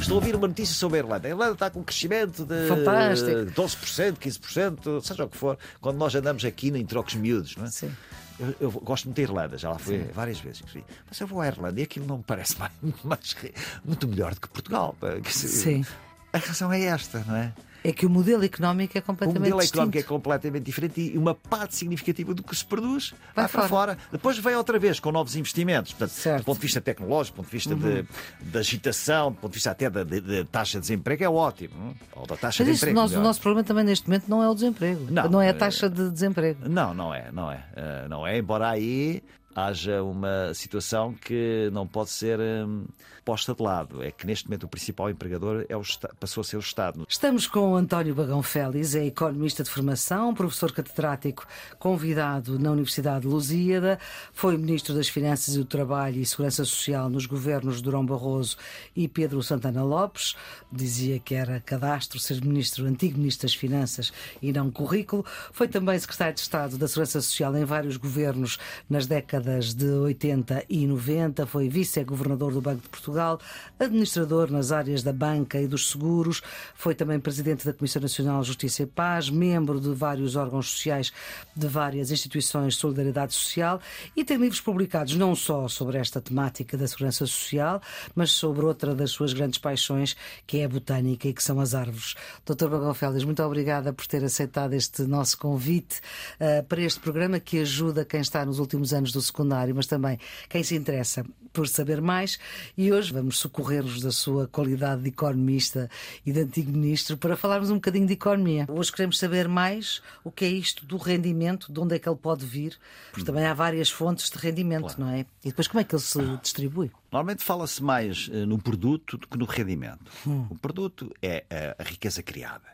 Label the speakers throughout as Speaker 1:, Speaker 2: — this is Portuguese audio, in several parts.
Speaker 1: Estou a ouvir uma notícia sobre a Irlanda. A Irlanda está com um crescimento de
Speaker 2: Fantástico.
Speaker 1: 12%, 15%, seja o que for, quando nós andamos aqui em trocos miúdos, não é?
Speaker 2: Sim.
Speaker 1: Eu, eu gosto muito da Irlanda, já lá fui várias vezes. Mas eu vou à Irlanda e aquilo não me parece mais, mais- muito melhor do que Portugal. dizer,
Speaker 2: Sim.
Speaker 1: A razão é esta, não é?
Speaker 2: É que o modelo económico é
Speaker 1: O
Speaker 2: completamente
Speaker 1: modelo
Speaker 2: distinto.
Speaker 1: económico é completamente diferente e uma parte significativa do que se produz
Speaker 2: Vai
Speaker 1: vai, para
Speaker 2: fora.
Speaker 1: fora. Depois vem outra vez com novos investimentos. Portanto,
Speaker 2: Certo. Uhum.
Speaker 1: do ponto de vista tecnológico, do ponto de vista de, de agitação, do ponto de vista até da de, de taxa de desemprego, é ótimo. não? Ou da taxa
Speaker 2: Mas
Speaker 1: de emprego.
Speaker 2: nós- o nosso problema também neste momento não é o desemprego.
Speaker 1: Não,
Speaker 2: é a
Speaker 1: eh,
Speaker 2: taxa de desemprego.
Speaker 1: Não, não é, não é. Eh, não é, embora aí haja uma situação que não pode ser hum, posta de lado. É que neste momento o principal empregador é o passou a ser o Estado.
Speaker 2: Estamos com o António Bagão Félix, é economista de formação, professor catedrático convidado na Universidade de Lusíada, foi ministro das Finanças e do Trabalho e Segurança Social nos governos de Durão Barroso e Pedro Santana Lopes. Dizia que era cadastro ser ministro, antigo ministro das Finanças e não currículo. Foi também secretário de Estado da Segurança Social em vários governos nas décadas de 80 e 90. Foi vice-governador do Banco de Portugal, administrador nas áreas da banca e dos seguros. Foi também presidente da Comissão Nacional de Justiça e Paz, membro de vários órgãos sociais de várias instituições de solidariedade social e tem livros publicados não só sobre esta temática da segurança social, mas sobre outra das suas grandes paixões, que é a botânica e que são as árvores. Dr. Bagão Félix, muito obrigada por ter aceitado este nosso convite eh, para este programa que ajuda quem está nos últimos anos do secundário, mas também quem se interessa por saber mais. E hoje vamos socorrer-nos da sua qualidade de economista e de antigo ministro para falarmos um bocadinho de economia. Hoje queremos saber mais o que é isto do rendimento, de onde é que ele pode vir, porque também há várias fontes de rendimento, não é? E depois como é que ele se distribui?
Speaker 1: Normalmente fala-se mais eh, no produto do que no rendimento.
Speaker 2: Hum.
Speaker 1: O produto é eh, a riqueza criada.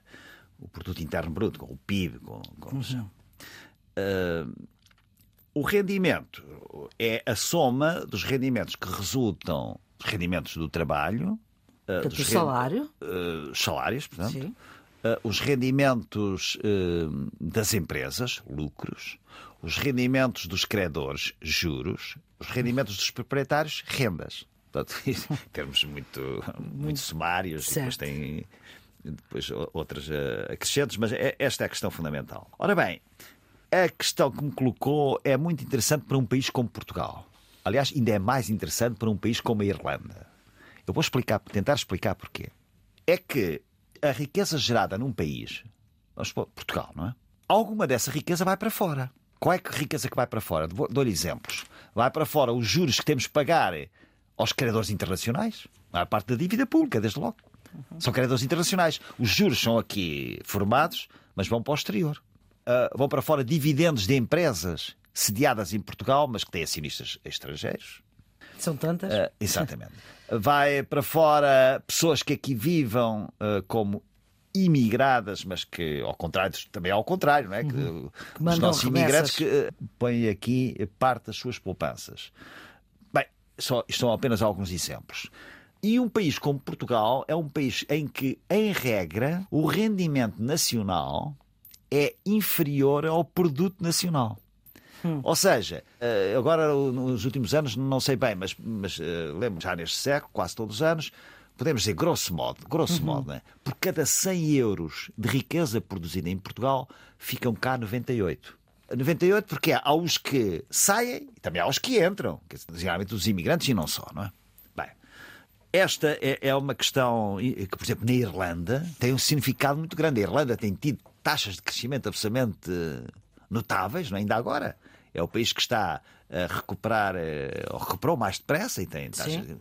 Speaker 1: O produto interno bruto, com o PIB, com, como
Speaker 2: Uhum.
Speaker 1: Eh, o rendimento é a soma dos rendimentos que resultam dos rendimentos do trabalho, eh,
Speaker 2: Portanto,
Speaker 1: dos
Speaker 2: o
Speaker 1: ren-
Speaker 2: salário.
Speaker 1: eh, salários, portanto, eh, os rendimentos eh, das empresas, lucros, os rendimentos dos credores, juros, os rendimentos dos proprietários, rendas. Portanto, termos muito, muito sumários, e depois
Speaker 2: Certo.
Speaker 1: tem depois outras acrescentos, mas é- esta é a questão fundamental. Ora bem, a questão que me colocou é muito interessante para um país como Portugal. Aliás, ainda é mais interessante para um país como a Irlanda. Eu vou explicar, tentar explicar porquê. É que a riqueza gerada num país, vamos supor, Portugal, não é? Alguma dessa riqueza vai para fora. Qual é a riqueza que vai para fora? Dou- Dou-lhe exemplos. Vai para fora os juros que temos que pagar aos credores internacionais, a parte da dívida pública, desde logo. São credores internacionais. Os juros são aqui formados, mas vão para o exterior. Ah, vão para fora dividendos de empresas sediadas em Portugal, mas que têm acionistas estrangeiros.
Speaker 2: São tantas?
Speaker 1: Ah, exatamente. Vai para fora pessoas que aqui vivam ah, como imigradas, mas que ao contrário, também ao contrário, não é? Que, os
Speaker 2: Uhum. mandam
Speaker 1: nossos imigrantes que ah, põem aqui parte das suas poupanças. Bem, só, isto são apenas alguns exemplos. E um país como Portugal é um país em que, em regra, o rendimento nacional é inferior ao produto nacional. Ou seja, eh, agora nos últimos anos, não sei bem, mas, mas eh, lembro já neste século, quase todos os anos, podemos dizer, grosso modo, grosso modo, né? por cada 100 euros de riqueza produzida em Portugal, ficam cá 98. 98 porque há os que saem e também há os que entram, que geralmente os imigrantes e não só, não é? Bem, esta é, é uma questão que, por exemplo, na Irlanda tem um significado muito grande. A Irlanda tem tido taxas de crescimento absolutamente eh, notáveis, não é? ainda agora. É o país que está a recuperar, eh, ou recuperou mais depressa e tem taxas.
Speaker 2: Sim.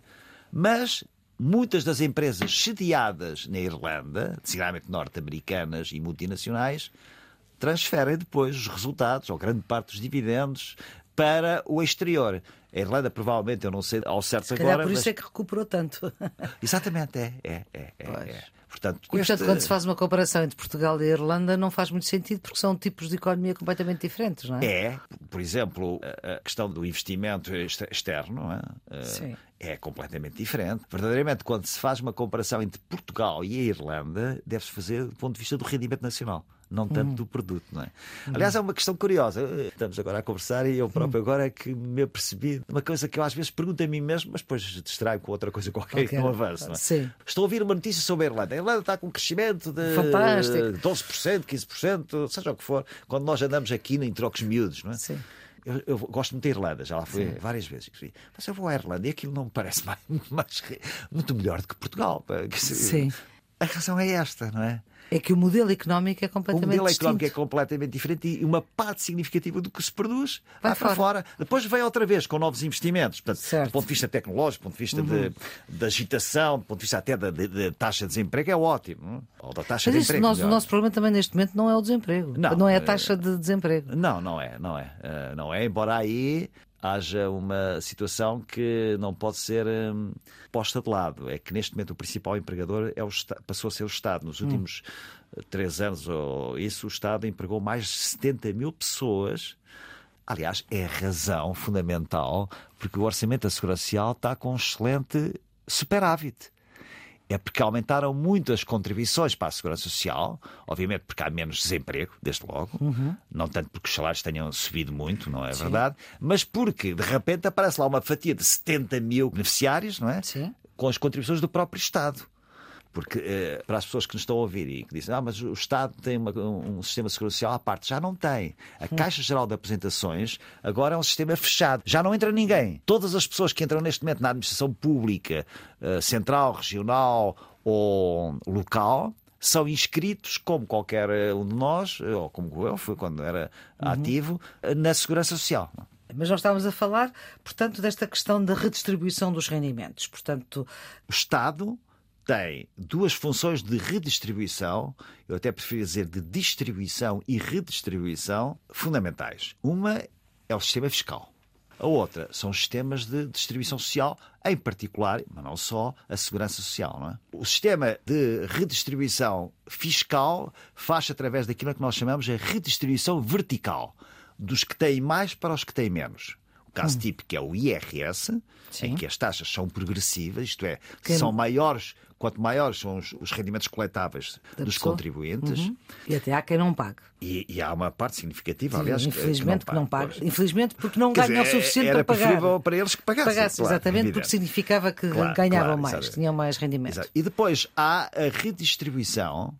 Speaker 1: Mas muitas das empresas sediadas na Irlanda, seguramente norte-americanas e multinacionais, transferem depois os resultados, ou grande parte dos dividendos, para o exterior. A Irlanda, provavelmente, eu não sei ao certo
Speaker 2: Se
Speaker 1: agora.
Speaker 2: por isso
Speaker 1: mas-
Speaker 2: é que recuperou tanto.
Speaker 1: Exatamente, é. é, é, é, é. Portanto,
Speaker 2: E, portanto,
Speaker 1: este-
Speaker 2: quando se faz uma comparação entre Portugal e Irlanda, não faz muito sentido, porque são tipos de economia completamente diferentes, não é?
Speaker 1: É, por exemplo, a questão do investimento exter- externo é? Eh, é completamente diferente. Verdadeiramente, quando se faz uma comparação entre Portugal e a Irlanda, deve-se fazer do ponto de vista do rendimento nacional. Não tanto do produto. Não é? Aliás, é uma questão curiosa. Estamos agora a conversar e eu próprio agora é que me apercebi de uma coisa que eu às vezes pergunto a mim mesmo, mas depois distraio com outra coisa qualquer que não avança. Não é?
Speaker 2: Sim.
Speaker 1: Estou a ouvir uma notícia sobre a Irlanda. A Irlanda está com um crescimento de
Speaker 2: Fantástico.
Speaker 1: 12%, 15%, seja o que for, quando nós andamos aqui em trocos miúdos, não é?
Speaker 2: Sim.
Speaker 1: Eu, eu gosto muito da Irlanda, já lá fui várias vezes. Mas eu vou à Irlanda e aquilo não me parece mais, mais- muito melhor do que Portugal. dizer,
Speaker 2: Sim.
Speaker 1: A razão é esta, não é?
Speaker 2: É que o modelo económico é
Speaker 1: O
Speaker 2: completamente
Speaker 1: modelo
Speaker 2: distinto.
Speaker 1: económico é completamente diferente e uma parte significativa do que se produz
Speaker 2: Vai
Speaker 1: para fora. Depois vem outra vez com novos investimentos. Portanto,
Speaker 2: Certo.
Speaker 1: do ponto de vista tecnológico, do ponto de vista de, de agitação, do ponto de vista até da taxa de desemprego, é ótimo. não é? Ou da taxa
Speaker 2: Mas
Speaker 1: de
Speaker 2: isso,
Speaker 1: emprego.
Speaker 2: nós- o nosso problema também neste momento não é o desemprego.
Speaker 1: Não,
Speaker 2: é
Speaker 1: eh,
Speaker 2: a taxa de desemprego.
Speaker 1: Não, não é, não é. Eh, não é, embora aí haja uma situação que não pode ser hum, posta de lado. É que neste momento o principal empregador é o passou a ser o Estado. Nos últimos eh, três anos ou isso, o Estado empregou mais de 70 mil pessoas. Aliás, é a razão fundamental porque o Orçamento da Segurança Social está com um excelente superávit é porque aumentaram muito as contribuições para a segurança social, obviamente porque há menos desemprego, desde logo, não tanto porque os salários tenham subido muito, não é verdade, mas porque de repente aparece lá uma fatia de 70 mil beneficiários, não é?
Speaker 2: Sim.
Speaker 1: Com as contribuições do próprio Estado. Porque eh, para as pessoas que nos estão a ouvir e que dizem, ah, mas o Estado tem uma- um, sistema de segurança social à parte, já não tem. A Caixa Geral de Apresentações agora é um sistema fechado, já não entra ninguém. Todas as pessoas que entram neste momento na administração pública, eh, central, regional ou local, são inscritos, como qualquer eh, um de nós, ou como eu fui quando era ativo, eh, na Segurança Social.
Speaker 2: Mas nós estávamos a falar, portanto, desta questão da redistribuição dos rendimentos. Portanto,
Speaker 1: O Estado tem duas funções de redistribuição, eu até prefiro dizer de distribuição e redistribuição, fundamentais. Uma é o sistema fiscal. A outra são os sistemas de distribuição social, em particular, mas não só, a segurança social. Não é? O sistema de redistribuição fiscal faz através daquilo que nós chamamos de redistribuição vertical, dos que têm mais para os que têm menos. O caso típico é o IRS,
Speaker 2: Sim.
Speaker 1: em que as taxas são progressivas, isto é,
Speaker 2: Quem-
Speaker 1: são maiores, quanto maiores são os, os rendimentos coletáveis
Speaker 2: Da
Speaker 1: dos
Speaker 2: pessoa.
Speaker 1: contribuintes,
Speaker 2: uhum. e até há quem não pague.
Speaker 1: e, e há uma parte significativa,
Speaker 2: Sim,
Speaker 1: aliás,
Speaker 2: infelizmente que não.
Speaker 1: Pois.
Speaker 2: Infelizmente porque não ganham o suficiente
Speaker 1: era
Speaker 2: para pagar.
Speaker 1: preferível para eles que pagassem.
Speaker 2: Pagasse,
Speaker 1: claro,
Speaker 2: exatamente,
Speaker 1: evidente.
Speaker 2: porque significava que
Speaker 1: Claro,
Speaker 2: ganhavam
Speaker 1: claro,
Speaker 2: mais,
Speaker 1: exatamente.
Speaker 2: tinham mais rendimento.
Speaker 1: Exato. E depois há a redistribuição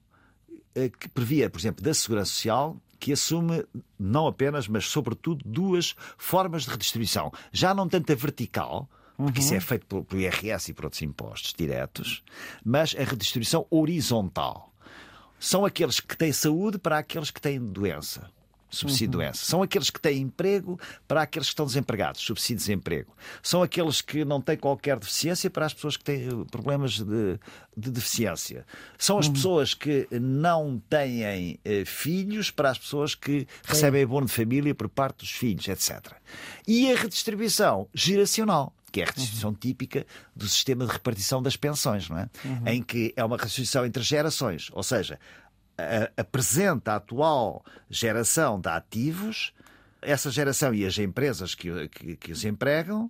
Speaker 1: eh, que previa, por exemplo, da Segurança Social, que assume não apenas, mas sobretudo, duas formas de redistribuição. Já não tanto a vertical, porque isso é feito pelo, pelo IRS e por outros impostos diretos, mas a redistribuição horizontal. São aqueles que têm saúde para aqueles que têm doença. Subsídio de doença. São aqueles que têm emprego para aqueles que estão desempregados, subsídio de desemprego. São aqueles que não têm qualquer deficiência para as pessoas que têm eh, problemas de, de deficiência. São as pessoas que não têm eh, filhos para as pessoas que recebem abono de família por parte dos filhos, etc. E a redistribuição geracional que é a redistribuição típica do sistema de repartição das pensões, não é? Em que é uma redistribuição entre gerações, ou seja, a- apresenta a atual geração de ativos, essa geração e as empresas que, que- que os empregam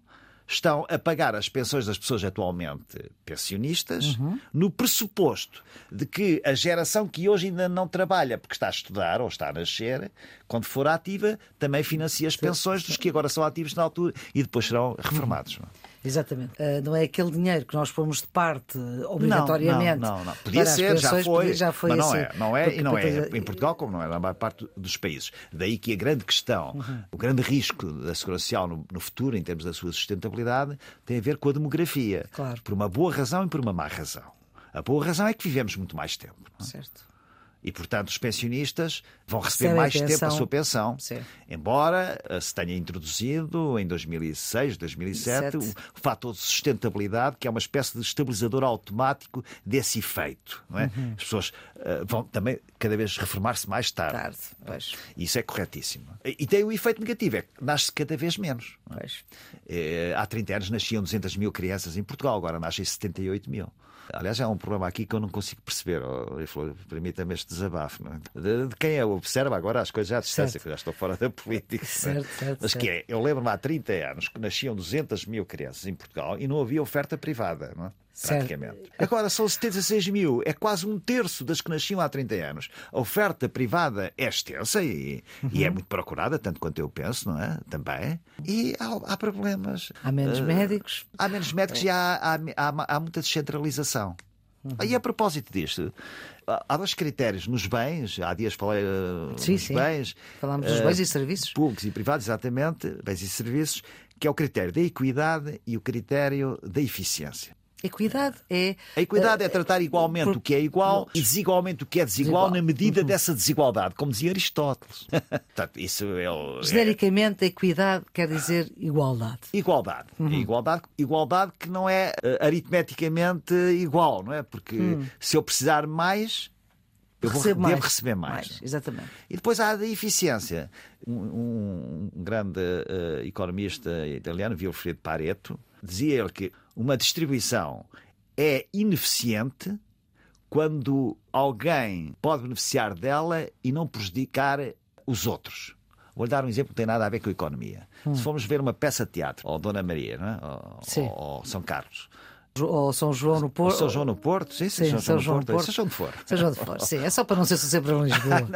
Speaker 1: estão a pagar as pensões das pessoas atualmente pensionistas no pressuposto de que a geração que hoje ainda não trabalha porque está a estudar ou está a nascer, quando for ativa, também financia as pensões dos que agora são ativos na altura e depois serão reformados. é?
Speaker 2: Exatamente. Ah, não é aquele dinheiro que nós pomos de parte obrigatoriamente.
Speaker 1: Não, não, não. Podia
Speaker 2: para as
Speaker 1: ser, já foi,
Speaker 2: podia- já foi
Speaker 1: mas não
Speaker 2: assim.
Speaker 1: é. Não é
Speaker 2: Porque
Speaker 1: e não é em Portugal como não é na maior parte dos países. Daí que a grande questão,
Speaker 2: Uhum.
Speaker 1: o grande risco da segurança social no, no futuro, em termos da sua sustentabilidade, tem a ver com a demografia.
Speaker 2: Claro.
Speaker 1: Por uma boa razão e por uma má razão. A boa razão é que vivemos muito mais tempo. não é?
Speaker 2: Certo.
Speaker 1: E, portanto, os pensionistas vão receber
Speaker 2: Recebem
Speaker 1: mais tempo a sua pensão.
Speaker 2: Sim.
Speaker 1: Embora eh, se tenha introduzido em 2006, 2007, o,
Speaker 2: Sete.
Speaker 1: o fator de sustentabilidade, que é uma espécie de estabilizador automático desse efeito. É?
Speaker 2: Uhum.
Speaker 1: As pessoas eh, vão também cada vez reformar-se mais tarde.
Speaker 2: Tarde. Pois.
Speaker 1: Isso é corretíssimo. E tem o efeito negativo, é que nasce cada vez menos. é? Eh, Há 30 anos nasciam 200 mil crianças em Portugal, agora nascem 78 mil. Aliás, há um problema aqui que eu não consigo perceber. Oh, Permita-me este desabafo. é? De, de quem é? Observa agora as coisas à distância,
Speaker 2: Certo.
Speaker 1: que já estou fora da política. é?
Speaker 2: Certo, certo,
Speaker 1: Mas que é, eu lembro-me há 30 anos que nasciam 200 mil crianças em Portugal e não havia oferta privada. Não é? praticamente. Agora são 76 mil, é quase um terço das que nasciam há 30 anos. A oferta privada é extensa e, uhum. e é muito procurada, tanto quanto eu penso, não é? Também. E há, há problemas.
Speaker 2: Há menos uh, médicos.
Speaker 1: Há menos médicos e há, há, há, há muita descentralização. Uhum. E a propósito disto, há dois critérios nos bens, há dias falei uh,
Speaker 2: sim, sim.
Speaker 1: bens.
Speaker 2: Falámos dos uh, bens e serviços.
Speaker 1: Públicos e privados, exatamente, bens e serviços, que é o critério da equidade e o critério da eficiência.
Speaker 2: Equidade é.
Speaker 1: A equidade é tratar igualmente por... o que é igual e desigualmente o que é desigual, desigual. na medida uhum. dessa desigualdade, como dizia Aristóteles. Portanto, isso é o,
Speaker 2: Genericamente, a equidade quer dizer igualdade.
Speaker 1: Igualdade. Uhum. Igualdade, igualdade que não é uh, aritmeticamente igual, não é? Porque uhum. se eu precisar mais, eu vou, devo mais. receber mais. mais.
Speaker 2: Exatamente.
Speaker 1: E depois há a eficiência. Um, um, um grande uh, economista italiano, Vilfredo Pareto, dizia ele que uma distribuição é ineficiente quando alguém pode beneficiar dela e não prejudicar os outros. Vou-lhe dar um exemplo que não tem nada a ver com a economia. Hum. Se formos ver uma peça de teatro, ou Dona Maria, não é? ou, ou, São Carlos,
Speaker 2: ou São João no Porto. Ou
Speaker 1: São João no Porto, sim, sim, sim São, São João no Porto. Seja onde for.
Speaker 2: Seja onde for, sim. É só para não ser sempre em Lisboa.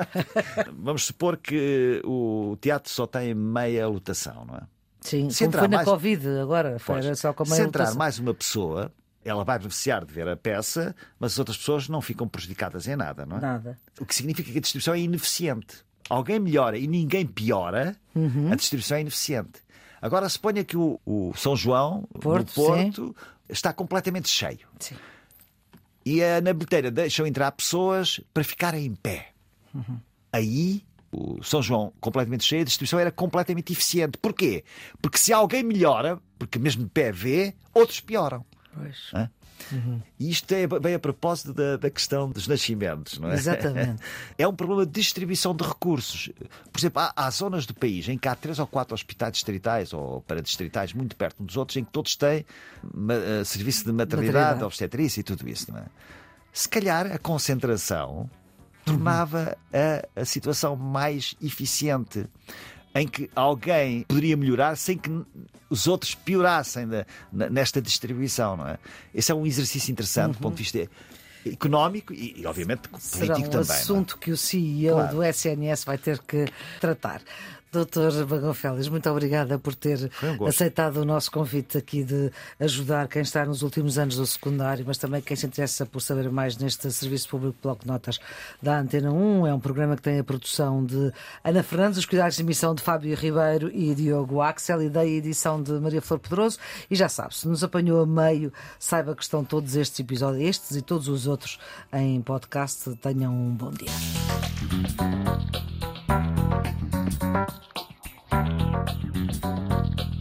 Speaker 1: Vamos supor que o teatro só tem meia lotação, não é?
Speaker 2: Sim, se como foi na mais... Covid agora, foi
Speaker 1: pois,
Speaker 2: só com meia
Speaker 1: Se entrar mais uma pessoa, ela vai beneficiar de ver a peça, mas as outras pessoas não ficam prejudicadas em nada, não é?
Speaker 2: Nada.
Speaker 1: O que significa que a distribuição é ineficiente. Alguém melhora e ninguém piora, uhum. a distribuição é ineficiente. Agora suponha que o, o São João, Porto, no Porto, está completamente cheio.
Speaker 2: Sim.
Speaker 1: E a, na bilheteira deixam entrar pessoas para ficarem em pé. Uhum. Aí o São João completamente cheio, a distribuição era completamente eficiente. Porquê? Porque se alguém melhora, porque mesmo de pé vê, outros pioram.
Speaker 2: Pois.
Speaker 1: Uhum. E isto é bem a propósito da, da, questão dos nascimentos, não é?
Speaker 2: Exatamente.
Speaker 1: É um problema de distribuição de recursos. Por exemplo, há, há zonas do país em que há três ou quatro hospitais distritais ou paradistritais muito perto uns dos outros, em que todos têm uh, serviço de maternidade, maternidade, obstetrícia e tudo isso, não é? Se calhar a concentração tornava a, a situação mais eficiente em que alguém poderia melhorar sem que os outros piorassem nesta distribuição, não é? Esse é um exercício interessante uhum. do ponto de vista económico e, obviamente, político
Speaker 2: Será um
Speaker 1: também. É?
Speaker 2: assunto
Speaker 1: é?
Speaker 2: que o CEO claro. do SNS vai ter que tratar. Doutor Bagão Félix, muito obrigada por ter um aceitado o nosso convite aqui de ajudar quem está nos últimos anos do secundário, mas também quem se interessa por saber mais neste Serviço Público Bloco de Notas da Antena 1. É um programa que tem a produção de Ana Fernandes, os cuidados de emissão de Fábio Ribeiro e Diogo Axel e da edição de Maria Flor Pedroso. E já sabe, se nos apanhou a meio, saiba que estão todos estes episódios, estes e todos os outros, em podcast. Tenham um bom dia. Thank you.